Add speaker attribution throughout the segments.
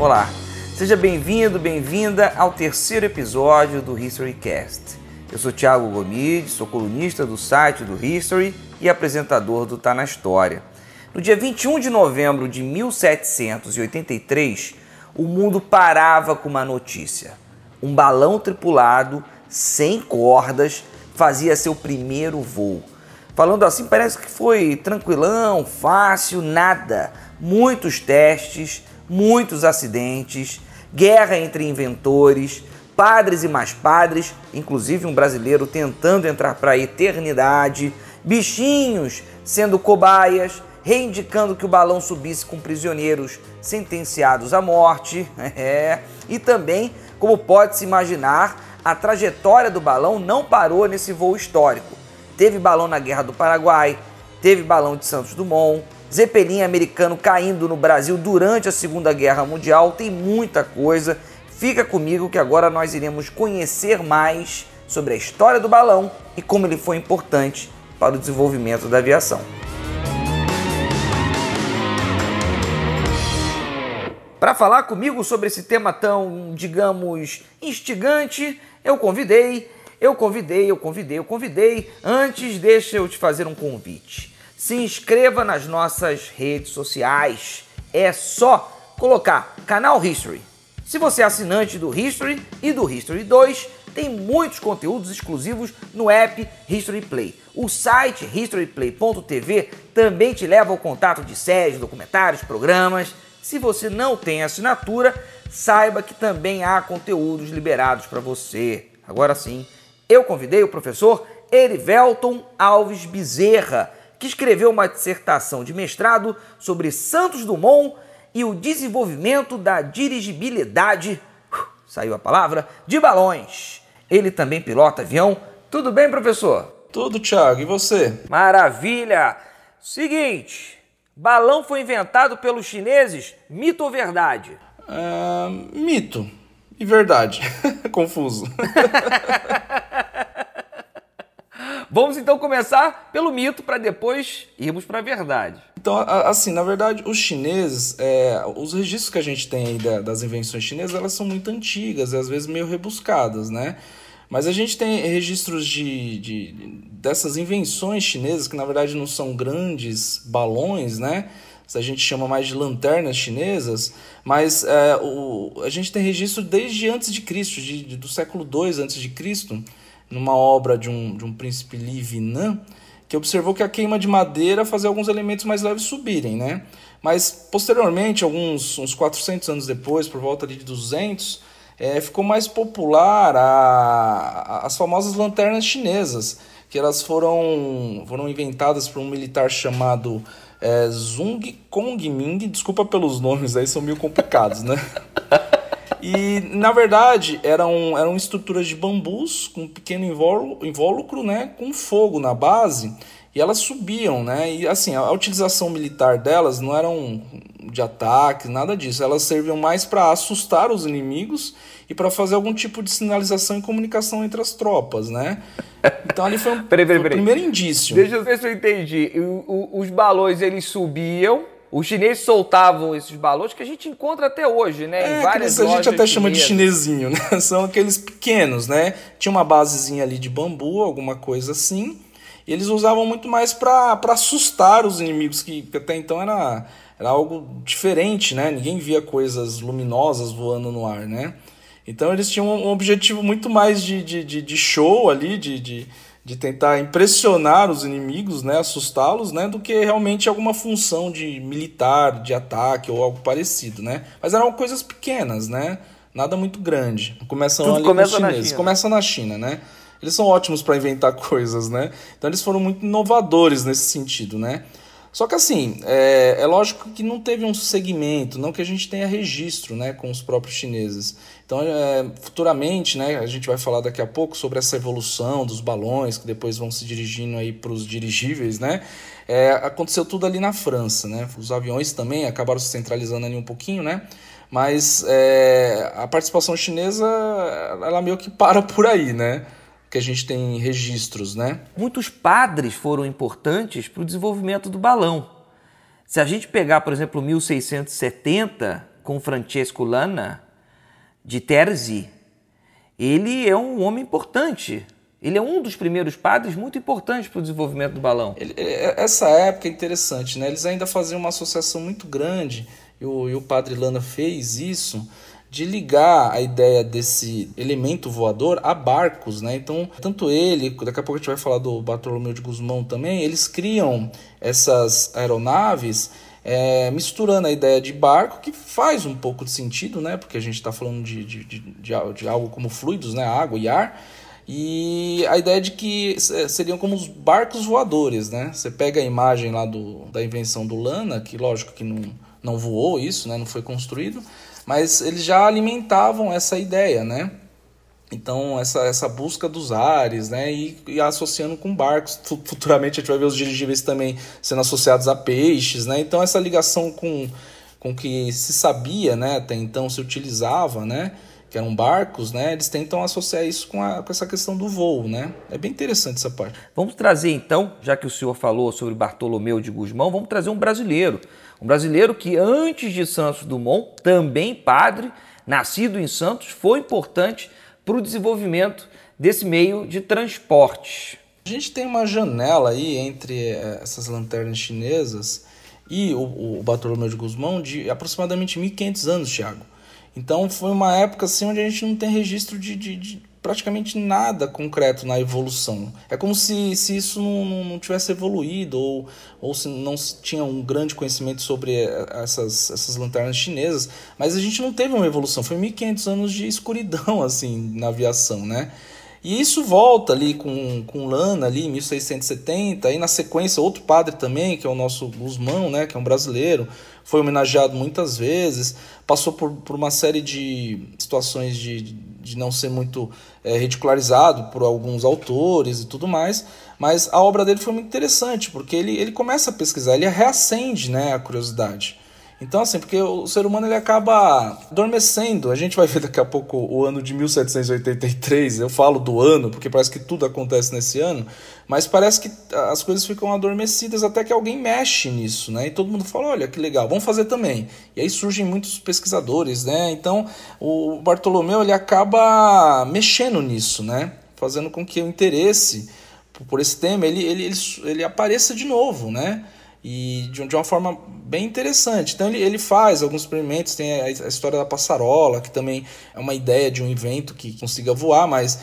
Speaker 1: Olá, seja bem-vindo, bem-vinda ao terceiro episódio do HistoryCast. Eu sou Thiago Gomide, sou colunista do site do History e apresentador do Tá na História. No dia 21 de novembro de 1783, o mundo parava com uma notícia. Um balão tripulado, sem cordas, fazia seu primeiro voo. Falando assim, parece que foi tranquilão, fácil, nada. Muitos testes, muitos acidentes, guerra entre inventores, padres e mais padres, inclusive um brasileiro tentando entrar para a eternidade, bichinhos sendo cobaias, reindicando que o balão subisse com prisioneiros sentenciados à morte, é, e também, como pode-se imaginar, a trajetória do balão não parou nesse voo histórico. Teve balão na Guerra do Paraguai, teve balão de Santos Dumont, Zeppelin americano caindo no Brasil durante a Segunda Guerra Mundial, tem muita coisa. Fica comigo que agora nós iremos conhecer mais sobre a história do balão e como ele foi importante para o desenvolvimento da aviação. Para falar comigo sobre esse tema tão, digamos, instigante, eu convidei, eu convidei, eu convidei, eu convidei. Antes, deixa eu te fazer um convite. Se inscreva nas nossas redes sociais. É só colocar canal History. Se você é assinante do History e do History 2, tem muitos conteúdos exclusivos no app History Play. O site historyplay.tv também te leva ao contato de séries, documentários, programas se você não tem assinatura, saiba que também há conteúdos liberados para você. Agora sim, eu convidei o professor Erivelton Alves Bezerra, que escreveu uma dissertação de mestrado sobre Santos Dumont e o desenvolvimento da dirigibilidade, uh, saiu a palavra, de balões. Ele também pilota avião. Tudo bem, professor?
Speaker 2: Tudo, Thiago. E você?
Speaker 1: Maravilha! Seguinte, Balão foi inventado pelos chineses, mito ou verdade?
Speaker 2: Uh, mito e verdade. Confuso.
Speaker 1: Vamos então começar pelo mito para depois irmos para a verdade.
Speaker 2: Então, assim, na verdade, os chineses, é, os registros que a gente tem das invenções chinesas, elas são muito antigas e às vezes meio rebuscadas, né? Mas a gente tem registros de, de, dessas invenções chinesas, que na verdade não são grandes balões, né? A gente chama mais de lanternas chinesas, mas é, o, a gente tem registro desde antes de Cristo, de, de, do século II antes de Cristo, numa obra de um, de um príncipe Li Vinan, que observou que a queima de madeira fazia alguns elementos mais leves subirem, né? Mas posteriormente, alguns uns 400 anos depois, por volta de 200, é, ficou mais popular a, a, as famosas lanternas chinesas, que elas foram, foram inventadas por um militar chamado é, Zhong Kongming. Desculpa pelos nomes aí, são meio complicados, né? E, na verdade, eram, eram estruturas de bambus com um pequeno invólucro, né, com fogo na base, e elas subiam, né? E assim, a, utilização militar delas não eram de ataque, nada disso. Elas serviam mais para assustar os inimigos e para fazer algum tipo de sinalização e comunicação entre as tropas, né? Então ali foi, um, peraí, peraí, peraí. o primeiro indício.
Speaker 1: Deixa eu ver se eu entendi. O, o, os balões eles subiam, os chineses soltavam esses balões que a gente encontra até hoje, né?
Speaker 2: É, em várias a gente até chama de chinesinho, né? São aqueles pequenos, né? Tinha uma basezinha ali de bambu, alguma coisa assim. E eles usavam muito mais para assustar os inimigos, que, que até então era, era algo diferente, né? Ninguém via coisas luminosas voando no ar, né? Então eles tinham um objetivo muito mais de, de, de, de show ali, de, de, de tentar impressionar os inimigos, né, assustá-los, né, do que realmente alguma função de militar, de ataque ou algo parecido, né? Mas eram coisas pequenas, né? Nada muito grande. Começam
Speaker 1: Tudo
Speaker 2: ali
Speaker 1: começa
Speaker 2: com os chineses. Começa na China, né? Eles são ótimos para inventar coisas, né? Então eles foram muito inovadores nesse sentido, né? Só que assim, é, é, lógico que não teve um segmento, não que a gente tenha registro né, com os próprios chineses. Então, é, futuramente, né, a gente vai falar daqui a pouco sobre essa evolução dos balões, que depois vão se dirigindo aí para os dirigíveis, né? É, aconteceu tudo ali na França, né? Os aviões também acabaram se centralizando ali um pouquinho, né? Mas é, a participação chinesa, ela meio que para por aí, né? Que a gente tem registros, né?
Speaker 1: Muitos padres foram importantes para o desenvolvimento do balão. Se a gente pegar, por exemplo, 1670, com Francesco Lana, de Terzi, ele é um homem importante. Ele é um dos primeiros padres muito importantes para o desenvolvimento do balão. Ele,
Speaker 2: essa época é interessante, né? Eles ainda faziam uma associação muito grande, e o, e o padre Lana fez isso, de ligar a ideia desse elemento voador a barcos, né? Então, tanto ele, daqui a pouco a gente vai falar do Bartolomeu de Guzmão também, eles criam essas aeronaves é, misturando a ideia de barco, que faz um pouco de sentido, né? Porque a gente está falando de, de, de, de, algo como fluidos, né? Água e ar. E a ideia de que seriam como os barcos voadores, né? Você pega a imagem lá do, da invenção do Lana, que lógico que não, não voou isso, né? Não foi construído, mas eles já alimentavam essa ideia, né? Então, essa, essa busca dos ares, né? E, e, associando com barcos. Futuramente a gente vai ver os dirigíveis também sendo associados a peixes, né? Então, essa ligação com com que se sabia, né? Até então se utilizava, né? Que eram barcos, né? Eles tentam associar isso com, a, com essa questão do voo, né? É bem interessante essa parte.
Speaker 1: Vamos trazer então, já que o senhor falou sobre Bartolomeu de Guzmão, vamos trazer um brasileiro. Um brasileiro que antes de Santos Dumont, também padre, nascido em Santos, foi importante para o desenvolvimento desse meio de transporte.
Speaker 2: A gente tem uma janela aí entre eh, essas lanternas chinesas e o, o Bartolomeu de Guzmão de aproximadamente 1.500 anos, Thiago. Então foi uma época assim onde a gente não tem registro de, de, de praticamente nada concreto na evolução. É como se, se isso não, não, tivesse evoluído ou, ou se não se tinha um grande conhecimento sobre eh, essas, essas lanternas chinesas, mas a gente não teve uma evolução, foi 1500 anos de escuridão assim na aviação, né? E isso volta ali com, com Lana ali em 1670, aí na sequência outro padre também, que é o nosso Guzmão, né, que é um brasileiro, foi homenageado muitas vezes, passou por, por uma série de situações de, de não ser muito é, ridicularizado por alguns autores e tudo mais, mas a obra dele foi muito interessante, porque ele, ele começa a pesquisar, ele reacende né, a curiosidade. Então, assim, porque o ser humano ele acaba adormecendo. A gente vai ver daqui a pouco o ano de 1783. Eu falo do ano, porque parece que tudo acontece nesse ano, mas parece que as coisas ficam adormecidas até que alguém mexe nisso, né? E todo mundo fala: olha que legal, vamos fazer também. E aí surgem muitos pesquisadores, né? Então, o Bartolomeu ele acaba mexendo nisso, né? Fazendo com que o interesse por esse tema ele, ele, ele, ele apareça de novo, né? E de, de uma forma bem interessante. Então ele, ele faz alguns experimentos, tem a, a, história da passarola, que também é uma ideia de um invento que consiga voar, mas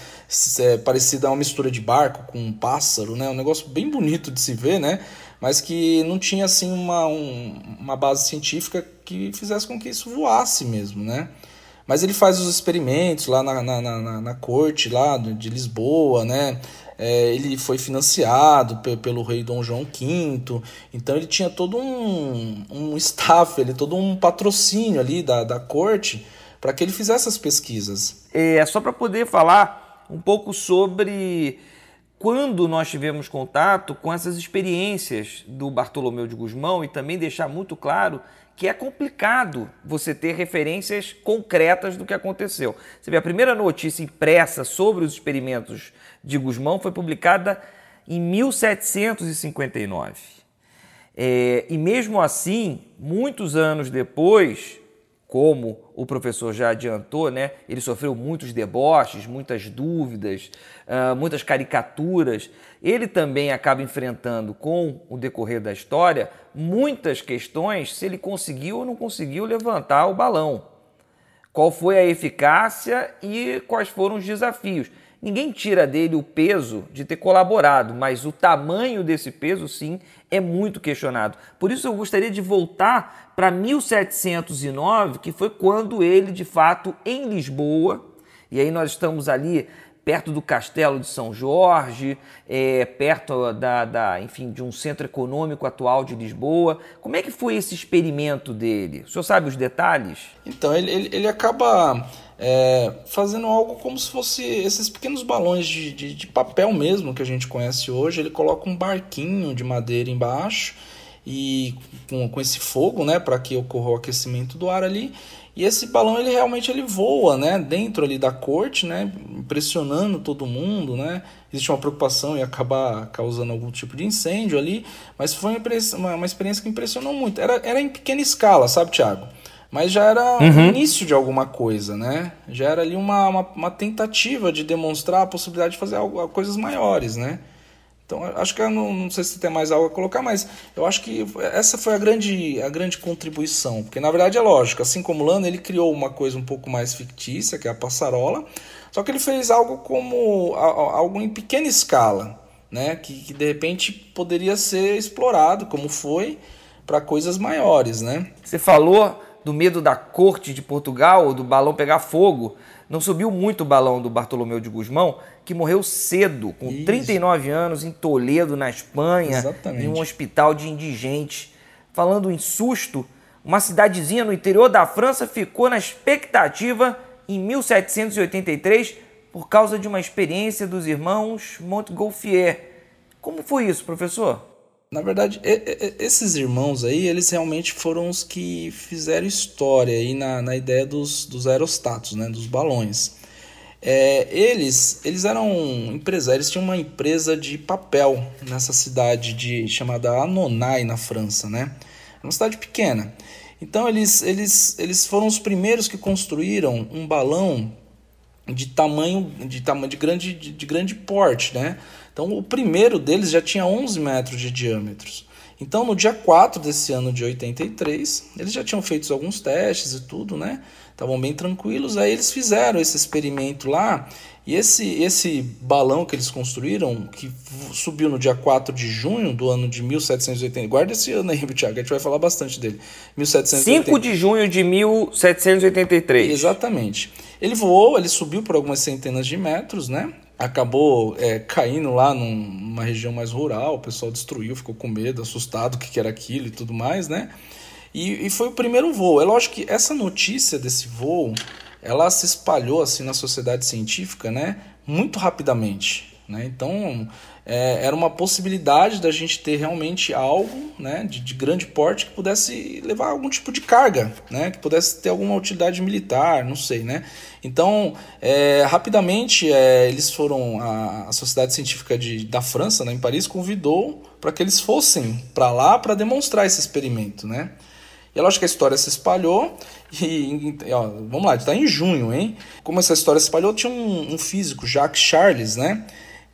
Speaker 2: é parecida a uma mistura de barco com um pássaro, né? Um negócio bem bonito de se ver, né? Mas que não tinha assim uma, um, uma base científica que fizesse com que isso voasse mesmo, né? Mas ele faz os experimentos lá na, na, na, na corte lá de Lisboa, né? É, ele foi financiado pelo rei Dom João V, então ele tinha todo um, um staff, ele, todo um patrocínio ali da, da corte para que ele fizesse as pesquisas.
Speaker 1: É só para poder falar um pouco sobre quando nós tivemos contato com essas experiências do Bartolomeu de Guzmão e também deixar muito claro que é complicado você ter referências concretas do que aconteceu. Você vê, a primeira notícia impressa sobre os experimentos de Guzmão foi publicada em 1759. É, e mesmo assim, muitos anos depois, como o professor já adiantou, né, ele sofreu muitos deboches, muitas dúvidas, uh, muitas caricaturas. Ele também acaba enfrentando, com o decorrer da história, muitas questões se ele conseguiu ou não conseguiu levantar o balão. Qual foi a eficácia e quais foram os desafios. Ninguém tira dele o peso de ter colaborado, mas o tamanho desse peso, sim, é muito questionado. Por isso eu gostaria de voltar para 1709, que foi quando ele, de fato, em Lisboa, e aí nós estamos ali perto do Castelo de São Jorge, é, perto da, da, enfim, de um centro econômico atual de Lisboa. Como é que foi esse experimento dele? O senhor sabe os detalhes?
Speaker 2: Então, ele, ele, ele acaba é, fazendo algo como se fosse esses pequenos balões de, de, de, papel mesmo que a gente conhece hoje. Ele coloca um barquinho de madeira embaixo e com, com esse fogo, né, para que ocorra o aquecimento do ar ali. E esse balão ele realmente ele voa, né, dentro ali da corte, né, impressionando todo mundo, né. Existe uma preocupação em acabar causando algum tipo de incêndio ali, mas foi uma, uma, experiência que impressionou muito. Era, era em pequena escala, sabe, Thiago? Mas já era uhum. o início de alguma coisa, né? Já era ali uma, uma, uma, tentativa de demonstrar a possibilidade de fazer algo, coisas maiores, né? Então, acho que eu não, não sei se tem mais algo a colocar, mas eu acho que essa foi a grande, a grande contribuição. Porque, na verdade, é lógico, assim como Lano, ele criou uma coisa um pouco mais fictícia, que é a passarola, só que ele fez algo como algo em pequena escala, né? Que, que de repente poderia ser explorado, como foi, para coisas maiores, né?
Speaker 1: Você falou do medo da corte de Portugal, do balão pegar fogo. Não subiu muito o balão do Bartolomeu de Guzmão, que morreu cedo, com Isso. 39 anos, em Toledo, na Espanha, Exatamente. em um hospital de indigentes. Falando em susto, uma cidadezinha no interior da França ficou na expectativa em 1783 por causa de uma experiência dos irmãos Montgolfier. Como foi isso, professor?
Speaker 2: Na verdade, esses irmãos aí, eles realmente foram os que fizeram história aí na, na ideia dos, dos aerostatos, né, dos balões. É, eles, eles eram empresários, tinham uma empresa de papel nessa cidade de, chamada Annonay, na França, né? Uma cidade pequena. Então eles, eles, eles foram os primeiros que construíram um balão de tamanho de, tamanho de, grande, de, de grande porte, né? Então, o primeiro deles já tinha 11 metros de diâmetro. Então, no dia 4 desse ano de 83, eles já tinham feito alguns testes e tudo, né? Estavam bem tranquilos. Aí eles fizeram esse experimento lá. E esse, esse balão que eles construíram, que subiu no dia 4 de junho do ano de 1780. Guarda esse ano aí, Thiago, a gente vai falar bastante dele.
Speaker 1: 1780. 5 de junho de 1783.
Speaker 2: Exatamente. Ele voou, ele subiu por algumas centenas de metros, né? Acabou é, caindo lá num, numa região mais rural, o pessoal destruiu, ficou com medo, assustado, o que, que era aquilo e tudo mais, né? E, e, foi o primeiro voo. É lógico que essa notícia desse voo, ela se espalhou assim na sociedade científica, né? Muito rapidamente, né? Então, é, era uma possibilidade da gente ter realmente algo né, de, de, grande porte que pudesse levar algum tipo de carga, né, que pudesse ter alguma utilidade militar, não sei. Né? Então, é, rapidamente, é, eles foram, a, a Sociedade Científica de, da França, né, em Paris, convidou para que eles fossem para lá para demonstrar esse experimento. Né? E é lógico que a história se espalhou e, ó, vamos lá, está em junho, hein? Como essa história se espalhou, tinha um, um físico, Jacques Charles, né?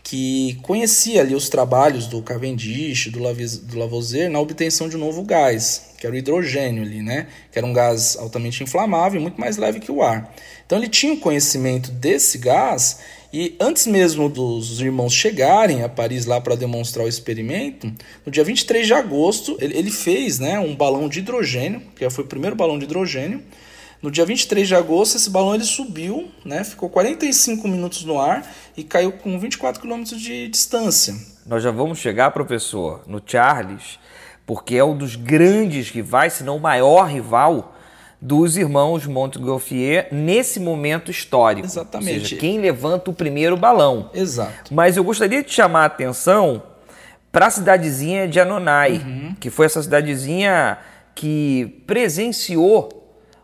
Speaker 2: Que conhecia ali os trabalhos do Cavendish, do, do Lavoisier na obtenção de um novo gás, que era o hidrogênio ali, né? Que era um gás altamente inflamável e muito mais leve que o ar. Então ele tinha o conhecimento desse gás e antes mesmo dos irmãos chegarem a Paris lá para demonstrar o experimento, no dia 23 de agosto, ele, ele fez né, um balão de hidrogênio, que foi o primeiro balão de hidrogênio, no dia 23 de agosto, esse balão ele subiu, né, ficou 45 minutos no ar e caiu com 24 km de distância.
Speaker 1: Nós já vamos chegar, professor, no Charles, porque é um dos grandes rivais, se não o maior rival dos irmãos Montgolfier nesse momento histórico.
Speaker 2: Exatamente.
Speaker 1: Ou seja, quem levanta o primeiro balão.
Speaker 2: Exato.
Speaker 1: Mas eu gostaria de chamar a atenção para a cidadezinha de Anonai, uhum. que foi essa cidadezinha que presenciou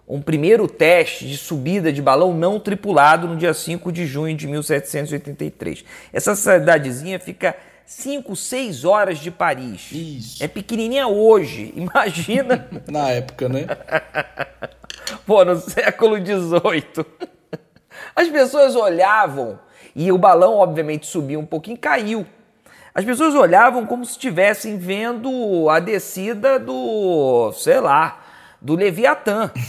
Speaker 1: um primeiro teste de subida de balão não tripulado no dia 5 de junho de 1783. Essa cidadezinha fica 5, 6 horas de Paris.
Speaker 2: Isso.
Speaker 1: É pequenininha hoje, imagina.
Speaker 2: Na época, né?
Speaker 1: Pô, no século XVIII. As pessoas olhavam e o balão, obviamente, subiu um pouquinho e caiu. As pessoas olhavam como se estivessem vendo a descida do, sei lá, do Leviatã.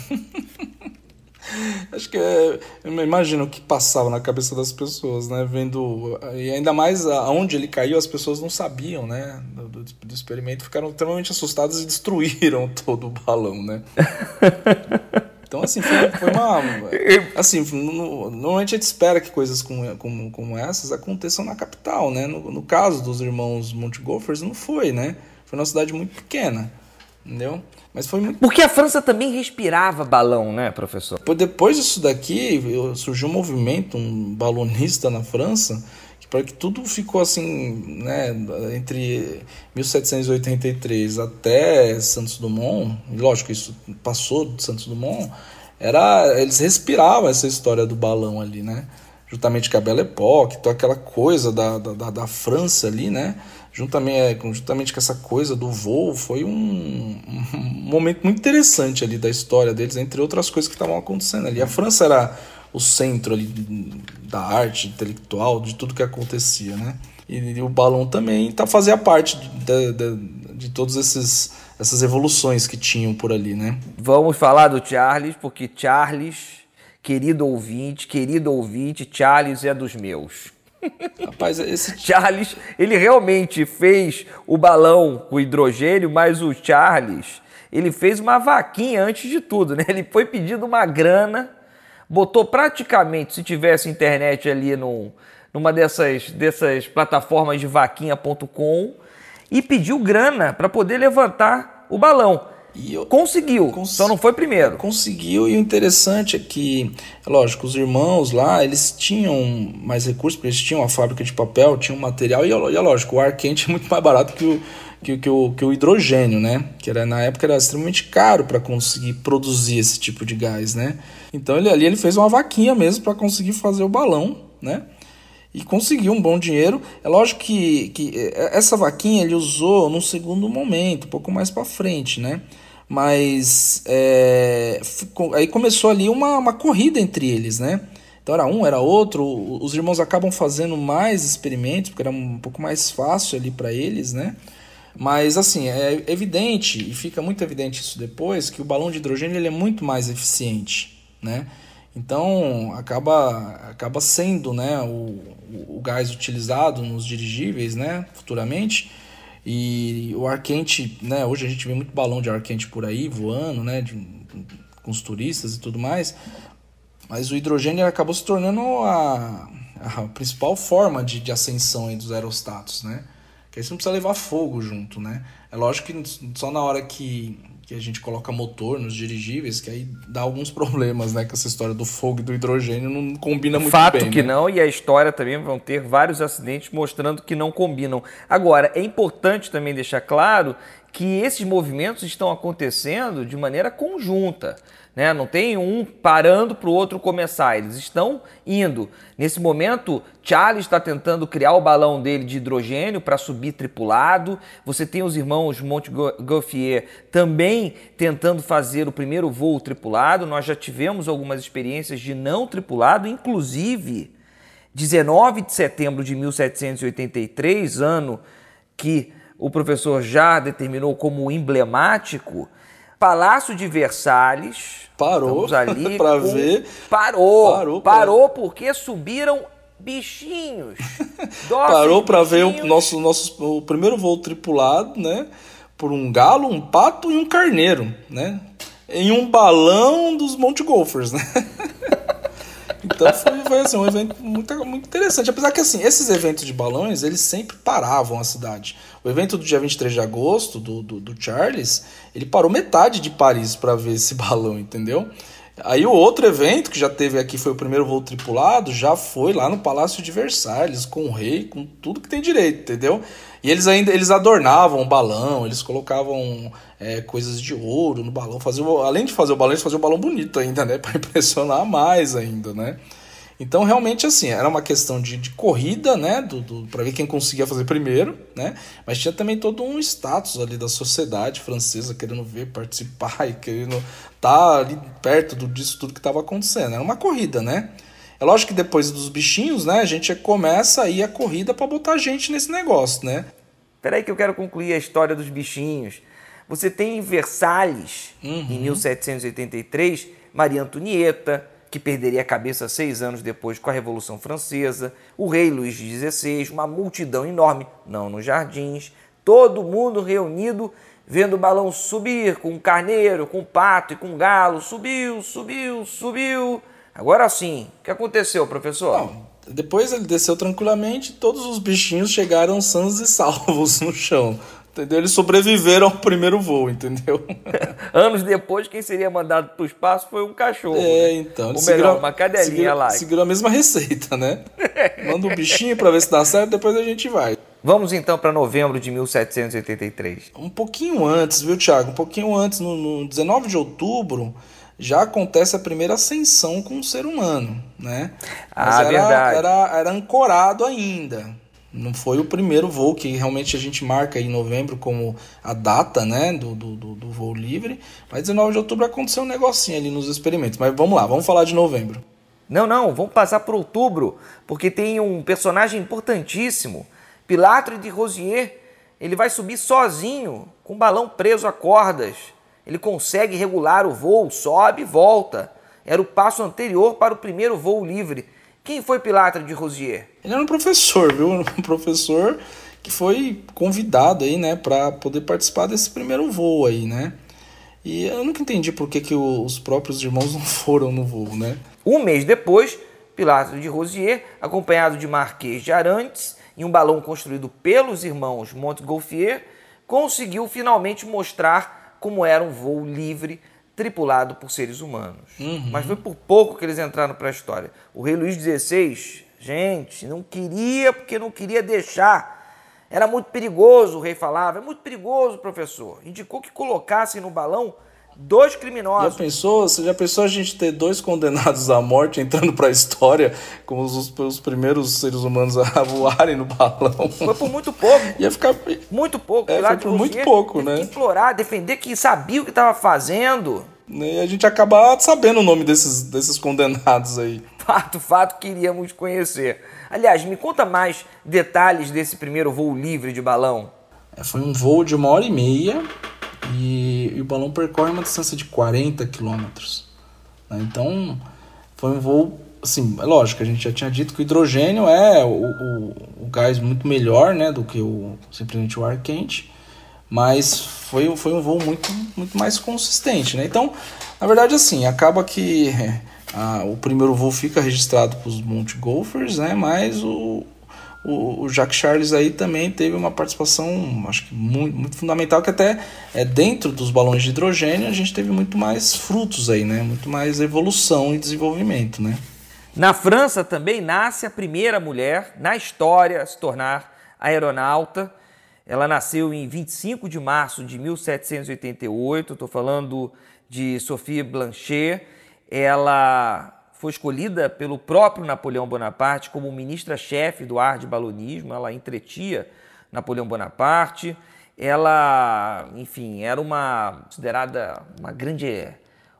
Speaker 2: Acho que é, eu imagino o que passava na cabeça das pessoas, né? Vendo. E ainda mais aonde ele caiu, as pessoas não sabiam, né? Do, do, do experimento, ficaram extremamente assustadas e destruíram todo o balão, né? Então, assim, foi, foi uma. Assim, normalmente a gente espera que coisas como, como, como essas aconteçam na capital, né? No, no caso dos irmãos Montgolfers, não foi, né? Foi uma cidade muito pequena, entendeu? Mas foi muito...
Speaker 1: Porque a França também respirava balão, né, professor?
Speaker 2: Depois disso daqui, surgiu um movimento, um balonista na França, que para que tudo ficou assim, né, entre 1783 até Santos Dumont, lógico, isso passou de Santos Dumont, era, eles respiravam essa história do balão ali, né? Juntamente com a Belle Époque, toda aquela coisa da, da, da França ali, né? Juntamente, é, juntamente com essa coisa do voo, foi um, um, momento muito interessante ali da história deles, entre outras coisas que estavam acontecendo ali. A França era o centro ali da arte intelectual, de tudo que acontecia, né? E, e o balão também tá, fazia parte de, de, de todos esses essas evoluções que tinham por ali, né?
Speaker 1: Vamos falar do Charles, porque Charles, querido ouvinte, querido ouvinte, Charles é dos meus. Rapaz, esse Charles, ele realmente fez o balão com hidrogênio, mas o Charles, ele fez uma vaquinha antes de tudo, né? Ele foi pedindo uma grana, botou praticamente, se tivesse internet ali no, numa dessas, dessas plataformas de vaquinha.com, e pediu grana para poder levantar o balão. E eu, conseguiu, cons só não foi primeiro.
Speaker 2: Conseguiu e o interessante é que, lógico, os irmãos lá, eles tinham mais recursos, porque eles tinham a fábrica de papel, tinham material, e, e é lógico, o ar quente é muito mais barato que o, que, que, o, que o hidrogênio, né? Que era, na época era extremamente caro para conseguir produzir esse tipo de gás, né? Então ele ali ele fez uma vaquinha mesmo para conseguir fazer o balão, né? E conseguiu um bom dinheiro. É lógico que, que é, essa vaquinha ele usou num segundo momento, um pouco mais para frente, né? Mas é, ficou, aí começou ali uma, uma corrida entre eles, né? Então era um, era outro. Os irmãos acabam fazendo mais experimentos, porque era um pouco mais fácil ali para eles, né? Mas assim, é evidente, e fica muito evidente isso depois, que o balão de hidrogênio ele é muito mais eficiente, né? Então acaba, acaba sendo né, o, o gás utilizado nos dirigíveis né, futuramente. E o ar quente, né, hoje a gente vê muito balão de ar quente por aí voando, né, de, com os turistas e tudo mais. Mas o hidrogênio acabou se tornando a, a principal forma de, de ascensão dos aerostatos, né? Que aí você não precisa levar fogo junto, né? É lógico que só na hora que que a gente coloca motor nos dirigíveis, que aí dá alguns problemas, né? Com essa história do fogo e do hidrogênio não combina muito
Speaker 1: Fato
Speaker 2: bem.
Speaker 1: Fato que
Speaker 2: né?
Speaker 1: não, e a história também vão ter vários acidentes mostrando que não combinam. Agora, é importante também deixar claro que esses movimentos estão acontecendo de maneira conjunta. Né? Não tem um parando para o outro começar, eles estão indo. Nesse momento, Charles está tentando criar o balão dele de hidrogênio para subir tripulado. Você tem os irmãos Montgolfier também tentando fazer o primeiro voo tripulado. Nós já tivemos algumas experiências de não tripulado, inclusive 19 de setembro de 1783, ano que o professor já determinou como emblemático Palácio de Versalhes.
Speaker 2: Parou para ver.
Speaker 1: Parou. Parou, parou porque subiram bichinhos.
Speaker 2: parou para ver o nosso, nosso o primeiro voo tripulado, né? Por um galo, um pato e um carneiro, né? Em um balão dos Monte Golfers, né? Então foi, foi assim, um evento muito, muito interessante. Apesar que assim, esses eventos de balões, eles sempre paravam a cidade. O evento do dia 23 de agosto, do, do, do Charles, ele parou metade de Paris para ver esse balão, entendeu? Aí o outro evento que já teve aqui foi o primeiro voo tripulado, já foi lá no Palácio de Versalhes, com o rei, com tudo que tem direito, entendeu? E eles ainda eles adornavam o balão, eles colocavam é, coisas de ouro no balão, faziam, além de fazer o balão, eles faziam o balão bonito ainda, né? Para impressionar mais ainda, né? Então, realmente, assim, era uma questão de, de corrida, né? Do, do para ver quem conseguia fazer primeiro, né? Mas tinha também todo um status ali da sociedade francesa querendo ver, participar e querendo estar tá ali perto do, disso tudo que estava acontecendo. Era uma corrida, né? É lógico que depois dos bichinhos, né? A gente começa aí a corrida para botar gente nesse negócio, né?
Speaker 1: Peraí que eu quero concluir a história dos bichinhos. Você tem em Versalhes, uhum. em 1783, Maria Antonieta, que perderia a cabeça seis anos depois com a Revolução Francesa, o rei Luís XVI, uma multidão enorme, não nos jardins, todo mundo reunido vendo o balão subir com o carneiro, com o pato e com o galo, subiu, subiu, subiu. Agora sim, o que aconteceu, professor? Não,
Speaker 2: depois ele desceu tranquilamente, todos os bichinhos chegaram sãos e salvos no chão. Entendeu? Eles sobreviveram ao primeiro voo, entendeu?
Speaker 1: Anos depois, quem seria mandado para o espaço foi um cachorro. É,
Speaker 2: né? então. Ou
Speaker 1: melhor, uma cadelinha seguiram, lá.
Speaker 2: Seguiram a mesma receita, né? Manda um bichinho para ver se dá certo, depois a gente vai.
Speaker 1: Vamos então para novembro de 1783.
Speaker 2: Um pouquinho antes, viu, Thiago? Um pouquinho antes, no, no 19 de outubro, já acontece a primeira ascensão com o ser humano, né?
Speaker 1: Ah, Mas era, verdade.
Speaker 2: Era, era ancorado ainda, Não foi o primeiro voo que realmente a gente marca em novembro como a data né, do, do, do voo livre, mas 19 de outubro aconteceu um negocinho ali nos experimentos. Mas vamos lá, vamos falar de novembro.
Speaker 1: Não, não, vamos passar para outubro, porque tem um personagem importantíssimo, Pilatre de Rosier. Ele vai subir sozinho, com o balão preso a cordas. Ele consegue regular o voo, sobe e volta. Era o passo anterior para o primeiro voo livre. Quem foi Pilatre de Rosier?
Speaker 2: Ele era um professor, viu? Um professor que foi convidado aí, né, para poder participar desse primeiro voo aí, né? E eu nunca entendi por que, que os próprios irmãos não foram no voo, né?
Speaker 1: Um mês depois, Pilatre de Rosier, acompanhado de Marquês de Arantes, em um balão construído pelos irmãos Montgolfier, conseguiu finalmente mostrar como era um voo livre tripulado por seres humanos. Uhum. Mas foi por pouco que eles entraram para a história. O rei Luís XVI, gente, não queria porque não queria deixar. Era muito perigoso, o rei falava. É muito perigoso, professor. Indicou que colocassem no balão dois criminosos.
Speaker 2: Já pensou? Você já pensou a gente ter dois condenados à morte entrando para a história como os, os, primeiros seres humanos a voarem no balão?
Speaker 1: Foi por muito pouco.
Speaker 2: Ia ficar
Speaker 1: muito pouco.
Speaker 2: É, foi por muito pouco, né?
Speaker 1: Implorar, defender que sabia o que estava fazendo.
Speaker 2: E a gente acaba sabendo o nome desses, desses condenados aí.
Speaker 1: Fato, fato, queríamos conhecer. Aliás, me conta mais detalhes desse primeiro voo livre de balão.
Speaker 2: É, foi um voo de uma hora e meia e, e o balão percorre uma distância de 40 quilômetros. Né? Então, foi um voo, assim, é lógico, a gente já tinha dito que o hidrogênio é o, o, o gás muito melhor né, do que o, simplesmente o ar quente, mas foi, foi um voo muito, muito mais consistente. Né? Então, na verdade, assim, acaba que a, o primeiro voo fica registrado para os Monte Golfers, né, mas o, o, o Jacques Charles aí também teve uma participação, acho que muito, muito fundamental, que até é, dentro dos balões de hidrogênio a gente teve muito mais frutos aí, né? Muito mais evolução e desenvolvimento, né?
Speaker 1: Na França também nasce a primeira mulher na história a se tornar aeronauta. Ela nasceu em 25 de março de 1788, estou falando de Sophie Blanchet. Ela foi escolhida pelo próprio Napoleão Bonaparte como ministra-chefe do ar de balonismo, ela entretia Napoleão Bonaparte, ela, enfim, era uma considerada uma grande,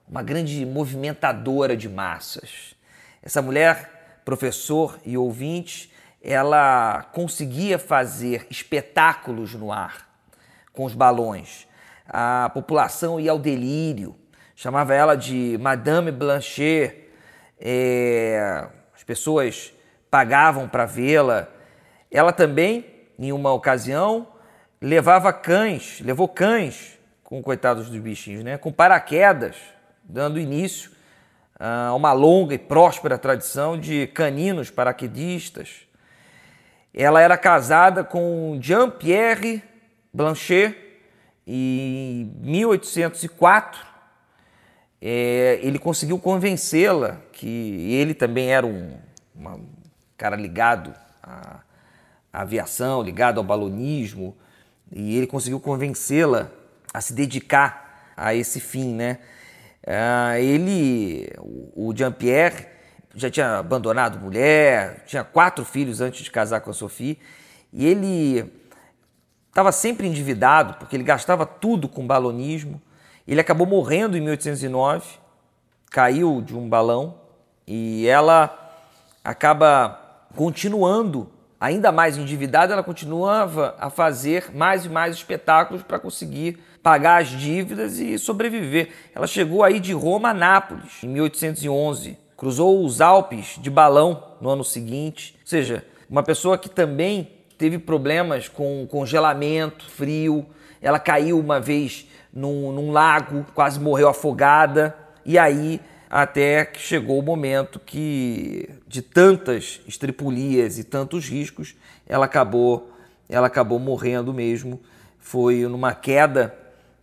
Speaker 1: uma grande movimentadora de massas. Essa mulher, professor e ouvinte, ela conseguia fazer espetáculos no ar com os balões. A população ia ao delírio, chamava ela de Madame Blanchet, é, as pessoas pagavam para vê-la. Ela também, em uma ocasião, levava cães, levou cães com coitados dos bichinhos, né? com paraquedas, dando início a uma longa e próspera tradição de caninos paraquedistas. Ela era casada com Jean-Pierre Blanchet em 1804 é, ele conseguiu convencê-la que ele também era um uma, cara ligado à, à, aviação, ligado ao balonismo, e ele conseguiu convencê-la a se dedicar a esse fim, né? Ah, ele, o Jean-Pierre, já tinha abandonado mulher, tinha quatro filhos antes de casar com a Sophie, e ele estava sempre endividado, porque ele gastava tudo com balonismo, ele acabou morrendo em 1809, caiu de um balão e ela acaba continuando, ainda mais endividada, ela continuava a fazer mais e mais espetáculos para conseguir pagar as dívidas e sobreviver. Ela chegou aí de Roma a Nápoles em 1811, cruzou os Alpes de balão no ano seguinte, ou seja, uma pessoa que também teve problemas com congelamento, frio. Ela caiu uma vez num, num lago, quase morreu afogada, e aí até que chegou o momento que, de tantas estripulias e tantos riscos, ela acabou, ela acabou morrendo mesmo. Foi numa queda,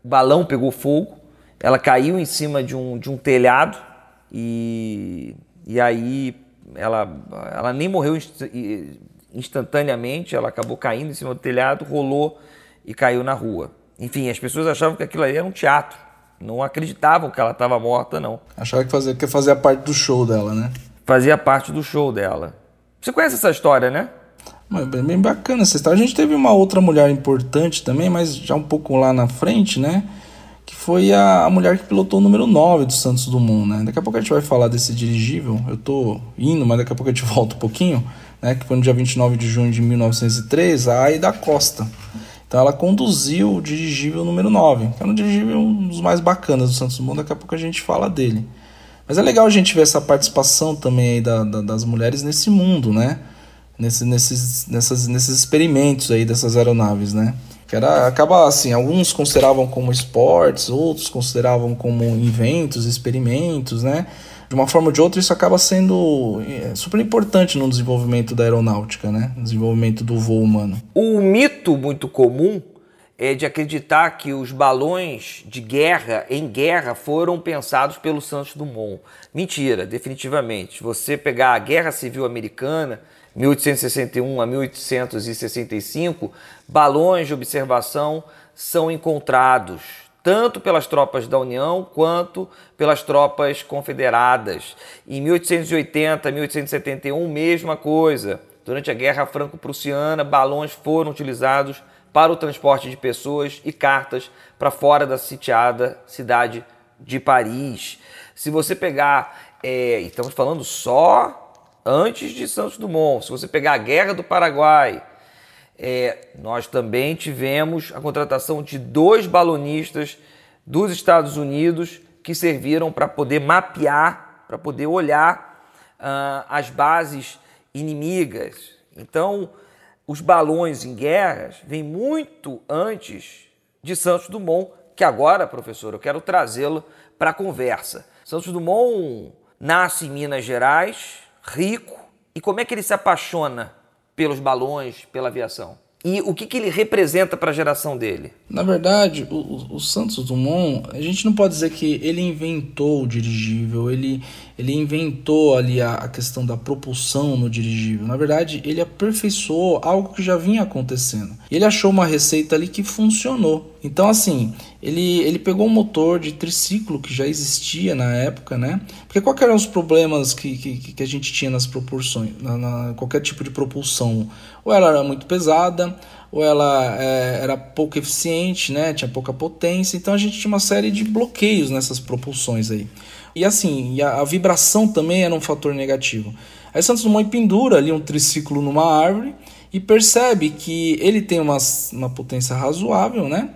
Speaker 1: o balão pegou fogo, ela caiu em cima de um, de um telhado e, e aí ela, ela nem morreu instantaneamente, ela acabou caindo em cima do telhado, rolou e caiu na rua. Enfim, as pessoas achavam que aquilo ali era um teatro. Não acreditavam que ela estava morta, não.
Speaker 2: Achavam que fazia, que fazia parte do show dela, né?
Speaker 1: Fazia parte do show dela. Você conhece essa história, né?
Speaker 2: Mas bem, bem bacana essa história. A gente teve uma outra mulher importante também, mas já um pouco lá na frente, né? Que foi a, a mulher que pilotou o número 9 do Santos Dumont, né? Daqui a pouco a gente vai falar desse dirigível. Eu tô indo, mas daqui a pouco a gente volta um pouquinho, né? Que foi no dia 29 de junho de 1903, a Aida Costa. Então ela conduziu o dirigível número 9, que era um dirigível um dos mais bacanas do Santos Dumont, daqui a pouco a gente fala dele. Mas é legal a gente ver essa participação também da, da, das mulheres nesse mundo, né? Nesse, nesses, nessas, nesses experimentos aí dessas aeronaves, né? Que era, acaba assim, alguns consideravam como esportes, outros consideravam como inventos, experimentos, né? De uma forma ou de outra, isso acaba sendo é, super importante no desenvolvimento da aeronáutica, né? No desenvolvimento do voo humano.
Speaker 1: O mito muito comum é de acreditar que os balões de guerra em guerra foram pensados pelo Santos Dumont. Mentira, definitivamente. Você pegar a Guerra Civil Americana, 1861 a 1865, balões de observação são encontrados tanto pelas tropas da União quanto pelas tropas confederadas. Em 1880, 1871, mesma coisa. Durante a Guerra Franco-Prussiana, balões foram utilizados para o transporte de pessoas e cartas para fora da sitiada cidade de Paris. Se você pegar, é, estamos falando só antes de Santos Dumont. Se você pegar a Guerra do Paraguai, é, nós também tivemos a contratação de dois balonistas dos Estados Unidos que serviram para poder mapear, para poder olhar uh, as bases inimigas. Então, os balões em guerras vêm muito antes de Santos Dumont, que agora, professor, eu quero trazê-lo para a conversa. Santos Dumont nasce em Minas Gerais, rico. E como é que ele se apaixona pelos balões, pela aviação? E o que, que ele representa para a geração dele?
Speaker 2: Na verdade, o, o, Santos Dumont, a gente não pode dizer que ele inventou o dirigível, ele, ele inventou ali a, a questão da propulsão no dirigível. Na verdade, ele aperfeiçoou algo que já vinha acontecendo. Ele achou uma receita ali que funcionou. Então, assim, ele, ele pegou um motor de triciclo que já existia na época, né? Porque quais eram os problemas que, que, que a gente tinha nas proporções, na, na, qualquer tipo de propulsão? Ou ela era muito pesada, ou ela é, era pouco eficiente, né? Tinha pouca potência. Então a gente tinha uma série de bloqueios nessas propulsões aí. E assim, a, a vibração também era um fator negativo. Aí Santos Dumont pendura ali um triciclo numa árvore e percebe que ele tem uma, uma potência razoável, né?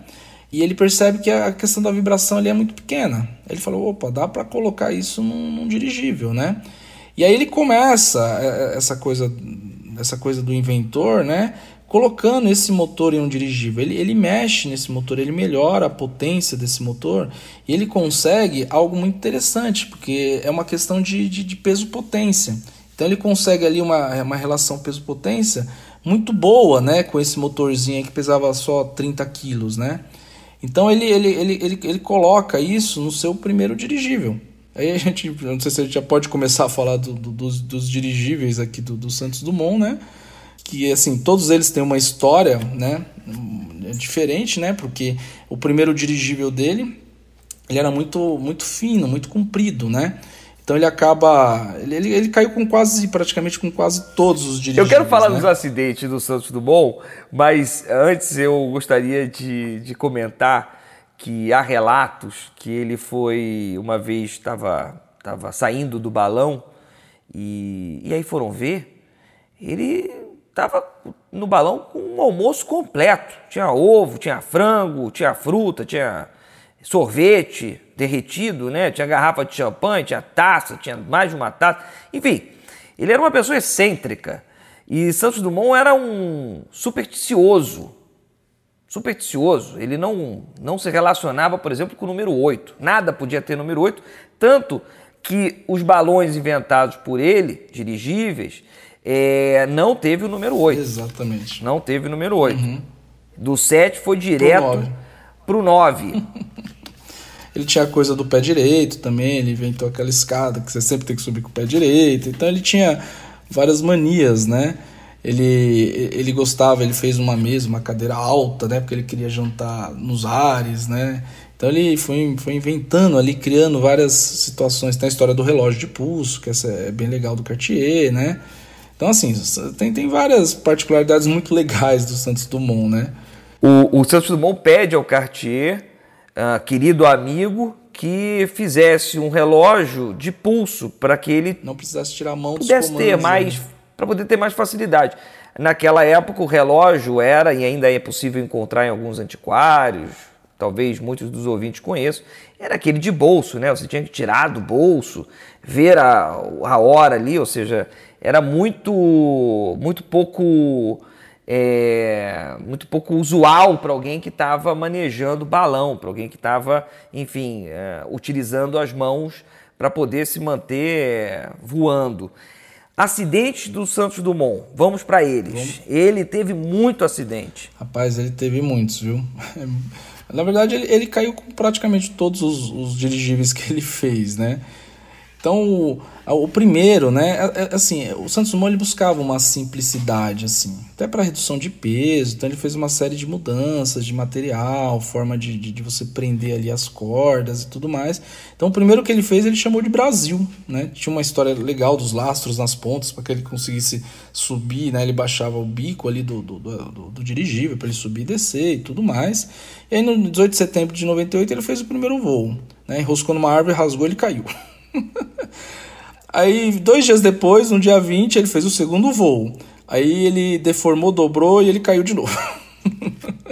Speaker 2: E ele percebe que a questão da vibração ali é muito pequena. Ele falou: opa, dá para colocar isso num, num, dirigível, né? E aí ele começa é, é, essa coisa, essa coisa do inventor, né? Colocando esse motor em um dirigível. Ele, ele mexe nesse motor, ele melhora a potência desse motor e ele consegue algo muito interessante, porque é uma questão de, de, de peso-potência. Então ele consegue ali uma, uma relação peso-potência muito boa, né? Com esse motorzinho que pesava só 30 quilos, né? Então ele, ele, ele, ele, ele coloca isso no seu primeiro dirigível. Aí a gente, não sei se a gente já pode começar a falar do, do, dos, dos dirigíveis aqui do, do Santos Dumont, né? Que assim, todos eles têm uma história, né? É diferente, né? Porque o primeiro dirigível dele, ele era muito, muito fino, muito comprido, né? Então ele acaba. Ele, ele, caiu com quase, praticamente com quase todos os dirigíveis.
Speaker 1: Eu quero falar
Speaker 2: né?
Speaker 1: dos acidentes do Santos Dumont, mas antes eu gostaria de, de comentar que há relatos que ele foi, uma vez estava tava saindo do balão e, e aí foram ver, ele estava no balão com um almoço completo. Tinha ovo, tinha frango, tinha fruta, tinha sorvete derretido, né? Tinha garrafa de champanhe, tinha taça, tinha mais de uma taça. Enfim, ele era uma pessoa excêntrica. E Santos Dumont era um supersticioso. Supersticioso. Ele não, não se relacionava, por exemplo, com o número 8. Nada podia ter número 8. Tanto que os balões inventados por ele, dirigíveis, é, não teve o número 8.
Speaker 2: Exatamente.
Speaker 1: Não teve o número 8. Uhum. Do 7 foi direto para o 9.
Speaker 2: ele tinha a coisa do pé direito também, ele inventou aquela escada que você sempre tem que subir com o pé direito. Então ele tinha várias manias, né? Ele, ele gostava, ele fez uma mesa, uma cadeira alta, né? Porque ele queria jantar nos ares, né? Então ele foi, foi inventando ali, criando várias situações. Tem a história do relógio de pulso, que essa é bem legal do Cartier, né? Então, assim, tem, tem várias particularidades muito legais do Santos Dumont, né?
Speaker 1: O, o Santos Dumont pede ao Cartier, uh, querido amigo, que fizesse um relógio de pulso para que ele
Speaker 2: não precisasse tirar a mão dos
Speaker 1: pudesse ter mais né? para poder ter mais facilidade. Naquela época o relógio era e ainda é possível encontrar em alguns antiquários, talvez muitos dos ouvintes conheçam, era aquele de bolso, né? Você tinha que tirar do bolso, ver a, a hora ali, ou seja, era muito muito pouco é, muito pouco usual para alguém que estava manejando balão, para alguém que estava, enfim, é, utilizando as mãos para poder se manter voando. Acidentes do Santos Dumont, vamos para eles. Vamos. Ele teve muito acidente.
Speaker 2: Rapaz, ele teve muitos, viu? Na verdade, ele, ele caiu com praticamente todos os, os dirigíveis que ele fez, né? Então, o primeiro, né, é, é, assim, o Santos Dumont ele buscava uma simplicidade, assim, até para redução de peso, então ele fez uma série de mudanças de material, forma de, de, de, você prender ali as cordas e tudo mais. Então, o primeiro que ele fez, ele chamou de Brasil, né, tinha uma história legal dos lastros nas pontas, para que ele conseguisse subir, né, ele baixava o bico ali do, do, do, do dirigível, para ele subir e descer e tudo mais. E aí, no 18 de setembro de 98, ele fez o primeiro voo, né, enroscou numa árvore, rasgou e caiu. Aí, dois dias depois, no dia 20, ele fez o segundo voo. Aí ele deformou, dobrou e ele caiu de novo.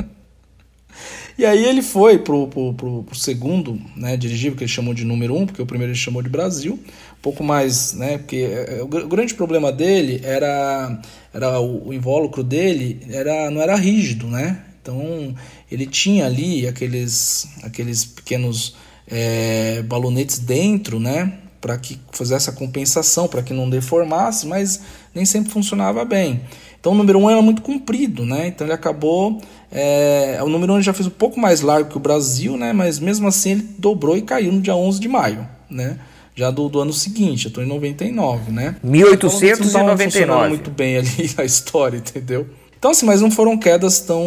Speaker 2: e aí ele foi pro, pro, pro, pro, segundo né, dirigível, que ele chamou de número um, porque o primeiro ele chamou de Brasil. Um pouco mais, né? Porque é, é, o grande problema dele era, era o, o invólucro dele era, não era rígido, né? Então ele tinha ali aqueles, aqueles pequenos é, balonetes dentro, né? Para que fizesse a compensação, para que não deformasse, mas nem sempre funcionava bem. Então o número 1 um era muito comprido, né? Então ele acabou. É, o número 1 um já fez um pouco mais largo que o Brasil, né? Mas mesmo assim ele dobrou e caiu no dia 11 de maio, né? Já do, do ano seguinte, eu estou em 99, né?
Speaker 1: 1899.
Speaker 2: Então, muito bem ali a história, entendeu? Então assim, mas não foram quedas tão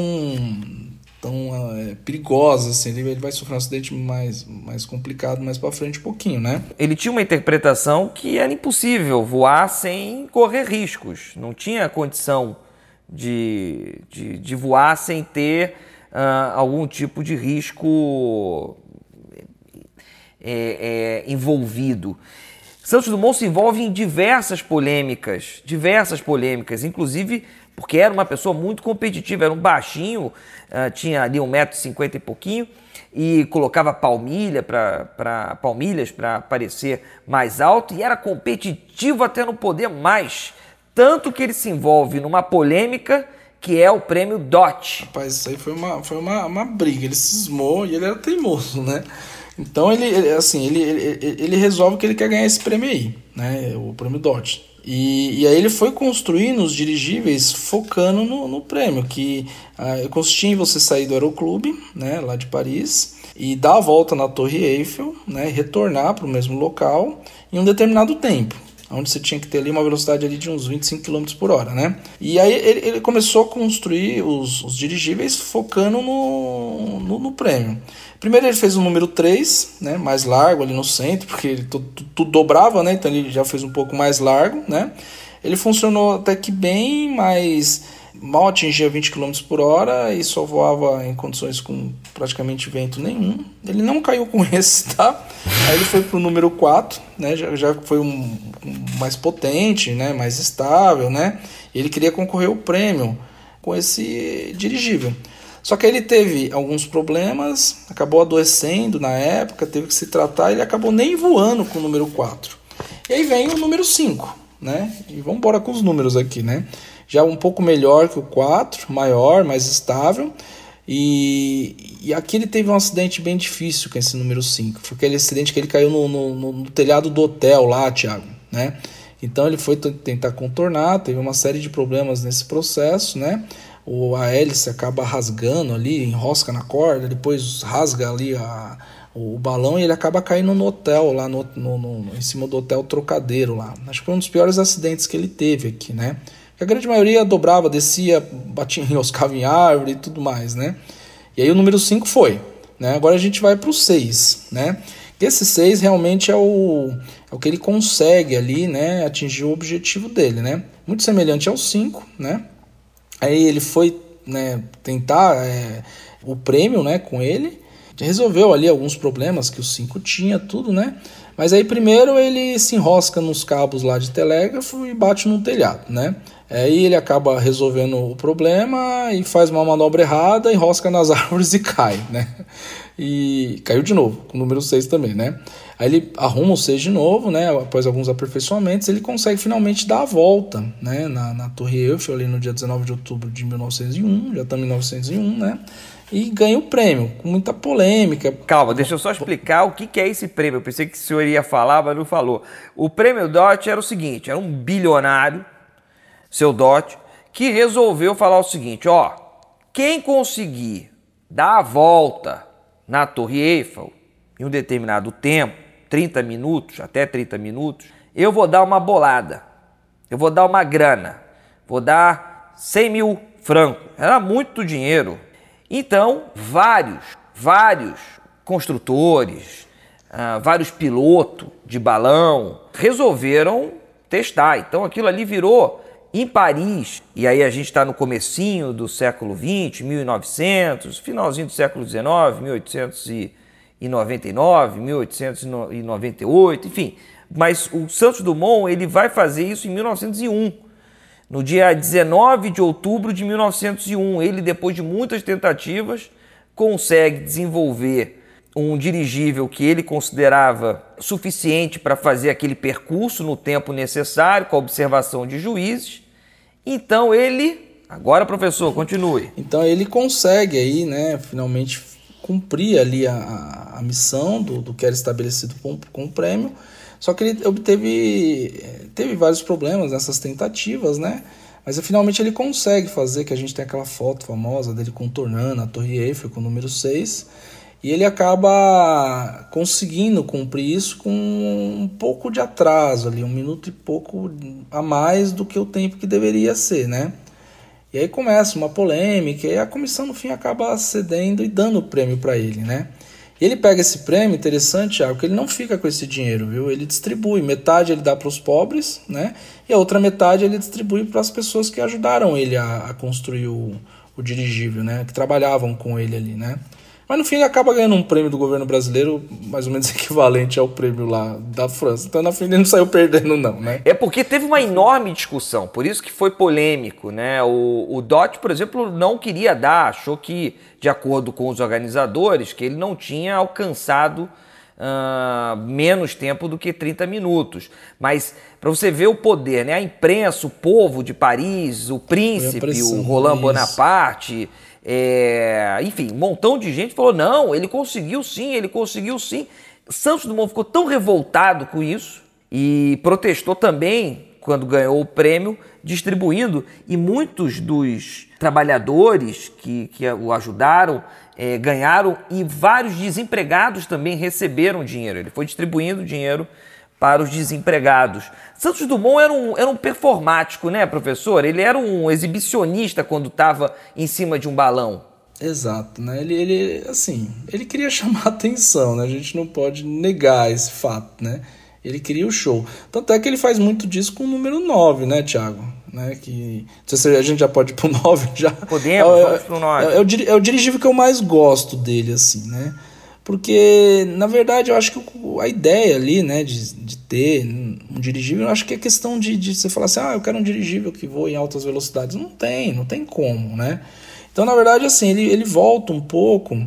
Speaker 2: tão é, perigosa, assim, ele, ele vai sofrer um acidente mais, mais complicado mais para frente um pouquinho, né?
Speaker 1: Ele tinha uma interpretação que era impossível voar sem correr riscos, não tinha condição de, de, de voar sem ter uh, algum tipo de risco é, é, envolvido. Santos Dumont se envolve em diversas polêmicas, diversas polêmicas, inclusive porque era uma pessoa muito competitiva, era um baixinho, uh, tinha ali um metro e cinquenta e pouquinho, e colocava palmilha para palmilhas para parecer mais alto, e era competitivo até não poder mais, tanto que ele se envolve numa polêmica que é o prêmio DOT.
Speaker 2: Rapaz, isso aí foi uma, foi uma, uma briga, ele cismou e ele era teimoso, né? Então ele assim, ele, ele, ele resolve que ele quer ganhar esse prêmio aí, né? O prêmio DOT. E, e aí ele foi construindo os dirigíveis focando no, no prêmio, que ah, consistia em você sair do aeroclube, né, lá de Paris, e dar a volta na Torre Eiffel, né, retornar para o mesmo local em um determinado tempo onde você tinha que ter ali uma velocidade ali de uns 25 km por hora, né? E aí ele, ele começou a construir os, os dirigíveis focando no, no, no, prêmio. Primeiro ele fez o número 3, né, mais largo ali no centro, porque ele tudo, dobrava, né, então ele já fez um pouco mais largo, né. Ele funcionou até que bem, mas mal atingia 20 km por hora e só voava em condições com praticamente vento nenhum. Ele não caiu com esse, tá? Aí ele foi pro número 4, né? Já, já foi um, um mais potente, né? Mais estável, né? Ele queria concorrer ao prêmio com esse dirigível. Só que ele teve alguns problemas, acabou adoecendo na época, teve que se tratar, ele acabou nem voando com o número 4. E aí vem o número 5, né? E vamos embora com os números aqui, né? Já um pouco melhor que o 4, maior, mais estável. E, e aqui ele teve um acidente bem difícil com esse número 5. Foi aquele acidente que ele caiu no, no, no telhado do hotel lá, Thiago, né? Então ele foi tentar contornar, teve uma série de problemas nesse processo, né? o, a hélice acaba rasgando ali, enrosca na corda, depois rasga ali a, o balão e ele acaba caindo no hotel, lá no, no, no, em cima do hotel Trocadeiro lá. Acho que foi um dos piores acidentes que ele teve aqui, né? A grande maioria dobrava, descia, batia, enroscava em árvore e tudo mais, né? E aí o número 5 foi, né? Agora a gente vai para o 6, né? Esse 6 realmente é o, é o que ele consegue ali, né, atingir o objetivo dele, né? Muito semelhante ao 5, né? Aí ele foi né, tentar é, o prêmio né, com ele, resolveu ali alguns problemas que o 5 tinha, tudo, né? Mas aí primeiro ele se enrosca nos cabos lá de telégrafo e bate no telhado, né? Aí ele acaba resolvendo o problema e faz uma manobra errada, enrosca nas árvores e cai, né? E caiu de novo, com o número 6 também, né? Aí ele arruma o 6 de novo, né? Após alguns aperfeiçoamentos, ele consegue finalmente dar a volta, né? Na, na Torre Eiffel, ali no dia 19 de outubro de 1901, já estamos em 1901, né? E ganha o prêmio, com muita polêmica.
Speaker 1: Calma, deixa eu só explicar o que, é esse prêmio. Eu pensei que o senhor ia falar, mas não falou. O prêmio DOT era o seguinte: era um bilionário, seu DOT, que resolveu falar o seguinte: ó, quem conseguir dar a volta na Torre Eiffel em um determinado tempo, 30 minutos, até 30 minutos, eu vou dar uma bolada. Eu vou dar uma grana. Vou dar 100 mil francos. Era muito dinheiro. Então, vários, vários construtores, uh, vários pilotos de balão resolveram testar. Então, aquilo ali virou em Paris, e aí a gente está no comecinho do século 20, 1900, finalzinho do século 19, 1800 e em 99, 1898, enfim. Mas o Santos Dumont ele vai fazer isso em 1901. No dia 19 de outubro de 1901, ele, depois de muitas tentativas, consegue desenvolver um dirigível que ele considerava suficiente para fazer aquele percurso no tempo necessário, com a observação de juízes. Então ele. Agora, professor, continue.
Speaker 2: Então ele consegue aí, né, finalmente cumprir ali a, a missão do, do que era estabelecido com, com o prêmio, só que ele obteve teve vários problemas nessas tentativas, né? Mas finalmente ele consegue fazer, que a gente tem aquela foto famosa dele contornando a Torre Eiffel com o número 6, e ele acaba conseguindo cumprir isso com um pouco de atraso ali, um minuto e pouco a mais do que o tempo que deveria ser, né? E aí começa uma polêmica e a comissão no fim acaba cedendo e dando o prêmio para ele, né? Ele pega esse prêmio, interessante, Thiago, que ele não fica com esse dinheiro, viu? Ele distribui, metade ele dá para os pobres, né? E a outra metade ele distribui para as pessoas que ajudaram ele a, a construir o, o dirigível, né? Que trabalhavam com ele ali, né? Mas no fim ele acaba ganhando um prêmio do governo brasileiro, mais ou menos equivalente ao prêmio lá da França. Então na fim ele não saiu perdendo, não, né?
Speaker 1: É porque teve uma enorme discussão, por isso que foi polêmico, né? O, o Dot, por exemplo, não queria dar, achou que, de acordo com os organizadores, que ele não tinha alcançado Uh, menos tempo do que 30 minutos. Mas para você ver o poder, né? A imprensa, o povo de Paris, o príncipe, o Roland Bonaparte, é, enfim, um montão de gente falou: não, ele conseguiu sim, ele conseguiu sim. Santos Dumont ficou tão revoltado com isso e protestou também quando ganhou o prêmio, distribuindo, e muitos dos trabalhadores que, que o ajudaram é, ganharam e vários desempregados também receberam dinheiro. Ele foi distribuindo dinheiro para os desempregados. Santos Dumont era um, era um performático, né, professor? Ele era um exibicionista quando estava em cima de um balão.
Speaker 2: Exato, né? Ele, ele, assim, ele queria chamar atenção, né? A gente não pode negar esse fato, né? Ele queria o show. Tanto é que ele faz muito disso com o número 9, né, Thiago? Né, que se a gente já pode ir pro 9 já.
Speaker 1: Podemos, é, vamos pro 9.
Speaker 2: É, é, é o dirigível que eu mais gosto dele, assim, né? Porque, na verdade, eu acho que a ideia ali, né, de, de ter um dirigível, eu acho que é questão de, de você falar assim, ah, eu quero um dirigível que voe em altas velocidades. Não tem, não tem como, né? Então, na verdade, assim, ele, ele volta um pouco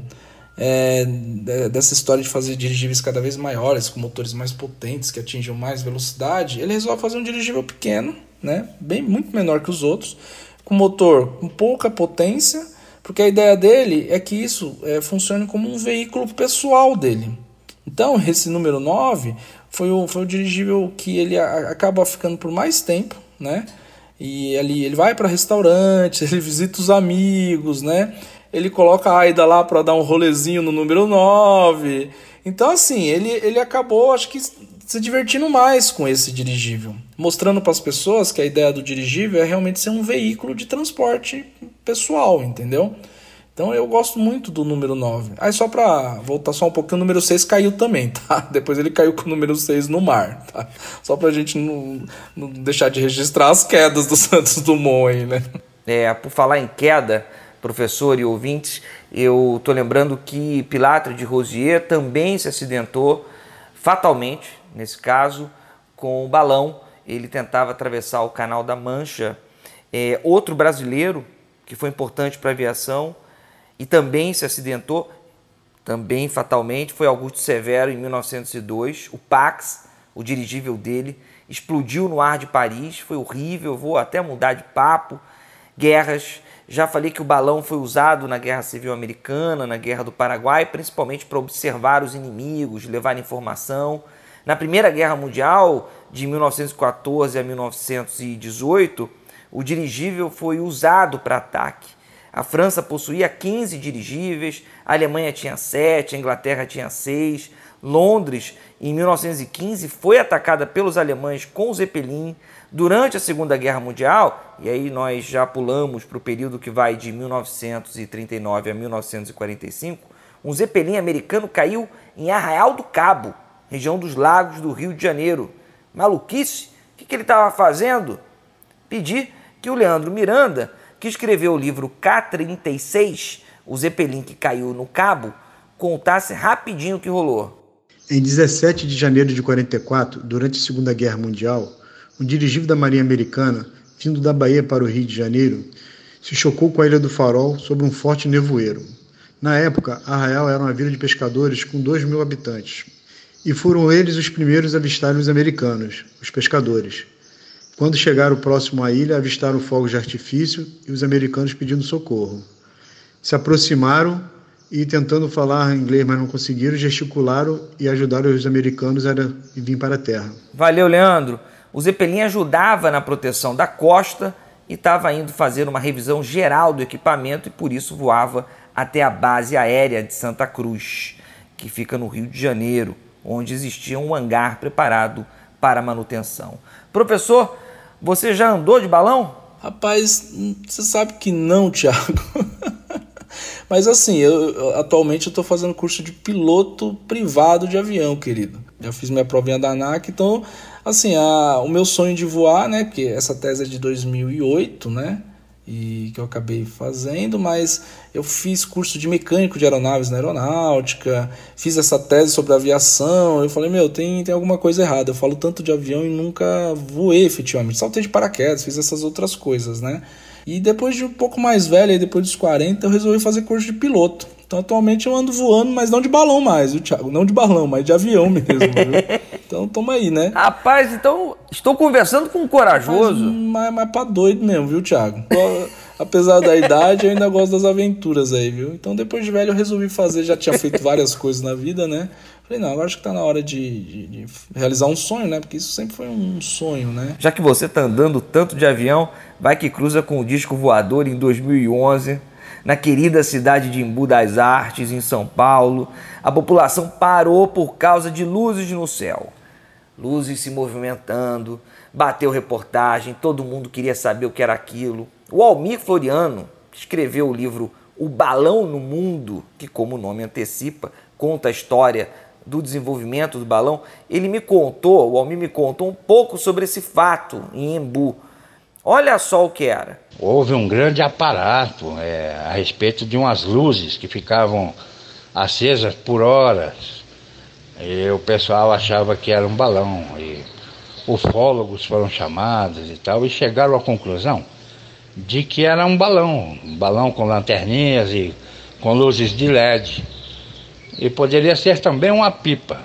Speaker 2: é, dessa história de fazer dirigíveis cada vez maiores, com motores mais potentes, que atinjam mais velocidade. Ele resolve fazer um dirigível pequeno, né, bem muito menor que os outros, com motor com pouca potência, porque a ideia dele é que isso é, funcione como um veículo pessoal dele. Então, esse número 9 foi o, foi o dirigível que ele a, acaba ficando por mais tempo, né? E ali ele vai para restaurantes, ele visita os amigos, né? Ele coloca a Aida lá para dar um rolezinho no número 9. Então, assim, ele, ele acabou, acho que, se divertindo mais com esse dirigível, mostrando para as pessoas que a ideia do dirigível é realmente ser um veículo de transporte pessoal, entendeu? Então eu gosto muito do número 9. Aí só pra voltar só um pouquinho, o número 6 caiu também, tá? Depois ele caiu com o número 6 no mar, tá? Só pra gente não, não deixar de registrar as quedas do Santos Dumont aí, né?
Speaker 1: É, por falar em queda, professor e ouvintes, eu tô lembrando que Pilatre de Rosier também se acidentou fatalmente, nesse caso, com o balão. Ele tentava atravessar o Canal da Mancha. É, outro brasileiro que foi importante para a aviação e também se acidentou, também fatalmente, foi Augusto Severo em 1902. O Pax, o dirigível dele, explodiu no ar de Paris, foi horrível, vou até mudar de papo. Guerras, já falei que o balão foi usado na Guerra Civil Americana, na Guerra do Paraguai, principalmente para observar os inimigos, levar informação. Na Primeira Guerra Mundial, de 1914 a 1918, o dirigível foi usado para ataque. A França possuía 15 dirigíveis, a Alemanha tinha 7, a Inglaterra tinha 6. Londres, em 1915, foi atacada pelos alemães com o Zeppelin. Durante a Segunda Guerra Mundial, e aí nós já pulamos para o período que vai de 1939 a 1945, um Zeppelin americano caiu em Arraial do Cabo, região dos lagos do Rio de Janeiro. Maluquice? O que, ele estava fazendo? Pedi que o Leandro Miranda que escreveu o livro K-36, o Zeppelin que caiu no cabo, contasse rapidinho o que rolou.
Speaker 3: Em 17 de janeiro de 44, durante a Segunda Guerra Mundial, um dirigível da Marinha Americana, vindo da Bahia para o Rio de Janeiro, se chocou com a Ilha do Farol sob um forte nevoeiro. Na época, Arraial era uma vila de pescadores com 2 mil habitantes, e foram eles os primeiros a avistarem os americanos, os pescadores. Quando chegaram próximo à ilha, avistaram fogos de artifício e os americanos pedindo socorro. Se aproximaram e, tentando falar inglês, mas não conseguiram, gesticularam e ajudaram os americanos a vir para a terra.
Speaker 1: Valeu, Leandro. O Zeppelin ajudava na proteção da costa e estava indo fazer uma revisão geral do equipamento e por isso voava até a base aérea de Santa Cruz, que fica no Rio de Janeiro, onde existia um hangar preparado para manutenção. Professor, você já andou de balão?
Speaker 2: Rapaz, você sabe que não, Thiago. Mas assim, eu, atualmente eu tô fazendo curso de piloto privado de avião, querido. Já fiz minha provinha da ANAC, então, assim, a, o meu sonho de voar, né, porque essa tese é de 2008, né, e que eu acabei fazendo, mas eu fiz curso de mecânico de aeronaves na aeronáutica, fiz essa tese sobre aviação. Eu falei, meu, tem, tem alguma coisa errada. Eu falo tanto de avião e nunca voei efetivamente. Saltei de paraquedas, fiz essas outras coisas, né? E depois de um pouco mais velho, depois dos 40, eu resolvi fazer curso de piloto. Então atualmente eu ando voando, mas não de balão mais, viu, Thiago? Não de balão, mas de avião mesmo, viu? Então toma aí, né?
Speaker 1: Rapaz, então estou conversando com um corajoso.
Speaker 2: Mas, mas, mas pra doido mesmo, viu, Thiago? Apesar da idade, eu ainda gosto das aventuras aí, viu? Então depois de velho eu resolvi fazer, já tinha feito várias coisas na vida, né? Falei, não, agora acho que tá na hora de, de, de, realizar um sonho, né? Porque isso sempre foi um sonho, né?
Speaker 1: Já que você tá andando tanto de avião, vai que cruza com o disco voador em 2011 na querida cidade de Embu das Artes, em São Paulo, a população parou por causa de luzes no céu. Luzes se movimentando, bateu reportagem, todo mundo queria saber o que era aquilo. O Almir Floriano escreveu o livro O Balão no Mundo, que, como o nome antecipa, conta a história do desenvolvimento do balão. Ele me contou, o Almir me contou um pouco sobre esse fato em Embu. Olha só o que era.
Speaker 4: Houve um grande aparato é, a respeito de umas luzes que ficavam acesas por horas. E o pessoal achava que era um balão. E ufólogos foram chamados e tal, e chegaram à conclusão de que era um balão, um balão com lanterninhas e com luzes de LED. E poderia ser também uma pipa,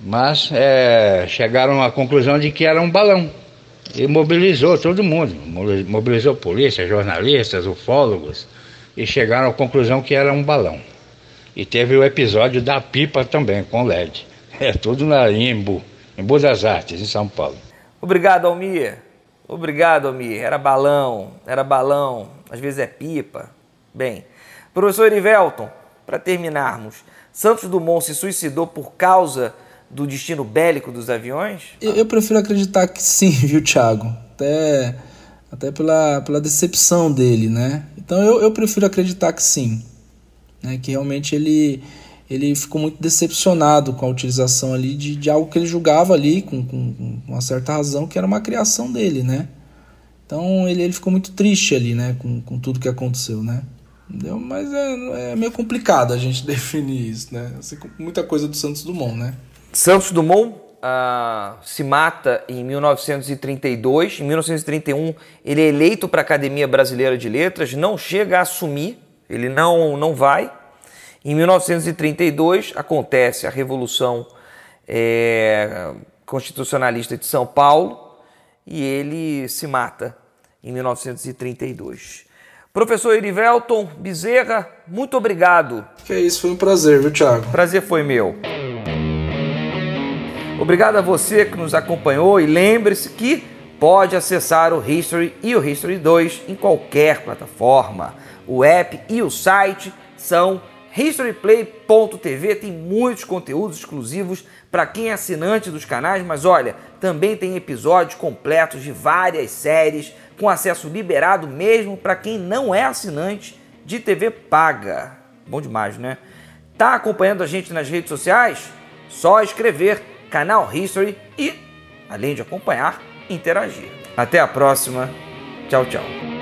Speaker 4: mas é, chegaram à conclusão de que era um balão. E mobilizou todo mundo, mobilizou polícia, jornalistas, ufólogos, e chegaram à conclusão que era um balão. E teve o episódio da pipa também, com LED. É tudo na Embu, Embu das Artes, em São Paulo.
Speaker 1: Obrigado, Almir. Obrigado, Almir. Era balão, era balão, às vezes é pipa. Bem, professor Ivelton, para terminarmos, Santos Dumont se suicidou por causa do destino bélico dos aviões?
Speaker 2: Eu, eu prefiro acreditar que sim, viu, Thiago? Até, até pela, pela decepção dele, né? Então eu, eu prefiro acreditar que sim. né? Que realmente ele ele ficou muito decepcionado com a utilização ali de, de algo que ele julgava ali com, com, com, uma certa razão que era uma criação dele, né? Então ele, ele ficou muito triste ali, né? Com, com tudo que aconteceu, né? Entendeu? Mas é, é meio complicado a gente definir isso, né? Assim, muita coisa do Santos Dumont, né?
Speaker 1: Santos Dumont uh, se mata em 1932. Em 1931 ele é eleito para a Academia Brasileira de Letras, não chega a assumir, ele não, não vai em 1932 acontece a Revolução é, Constitucionalista de São Paulo e ele se mata em 1932. Professor Erivelton Bezerra, muito obrigado.
Speaker 2: Que é isso, foi um prazer, viu, Thiago?
Speaker 1: Prazer foi meu. Obrigado a você que nos acompanhou e lembre-se que pode acessar o History e o History 2 em qualquer plataforma. O app e o site são HistoryPlay.tv tem muitos conteúdos exclusivos para quem é assinante dos canais, mas olha, também tem episódios completos de várias séries com acesso liberado mesmo para quem não é assinante de TV paga. Bom demais, né? Tá acompanhando a gente nas redes sociais? Só escrever canal History e, além de acompanhar, interagir. Até a próxima. Tchau, tchau.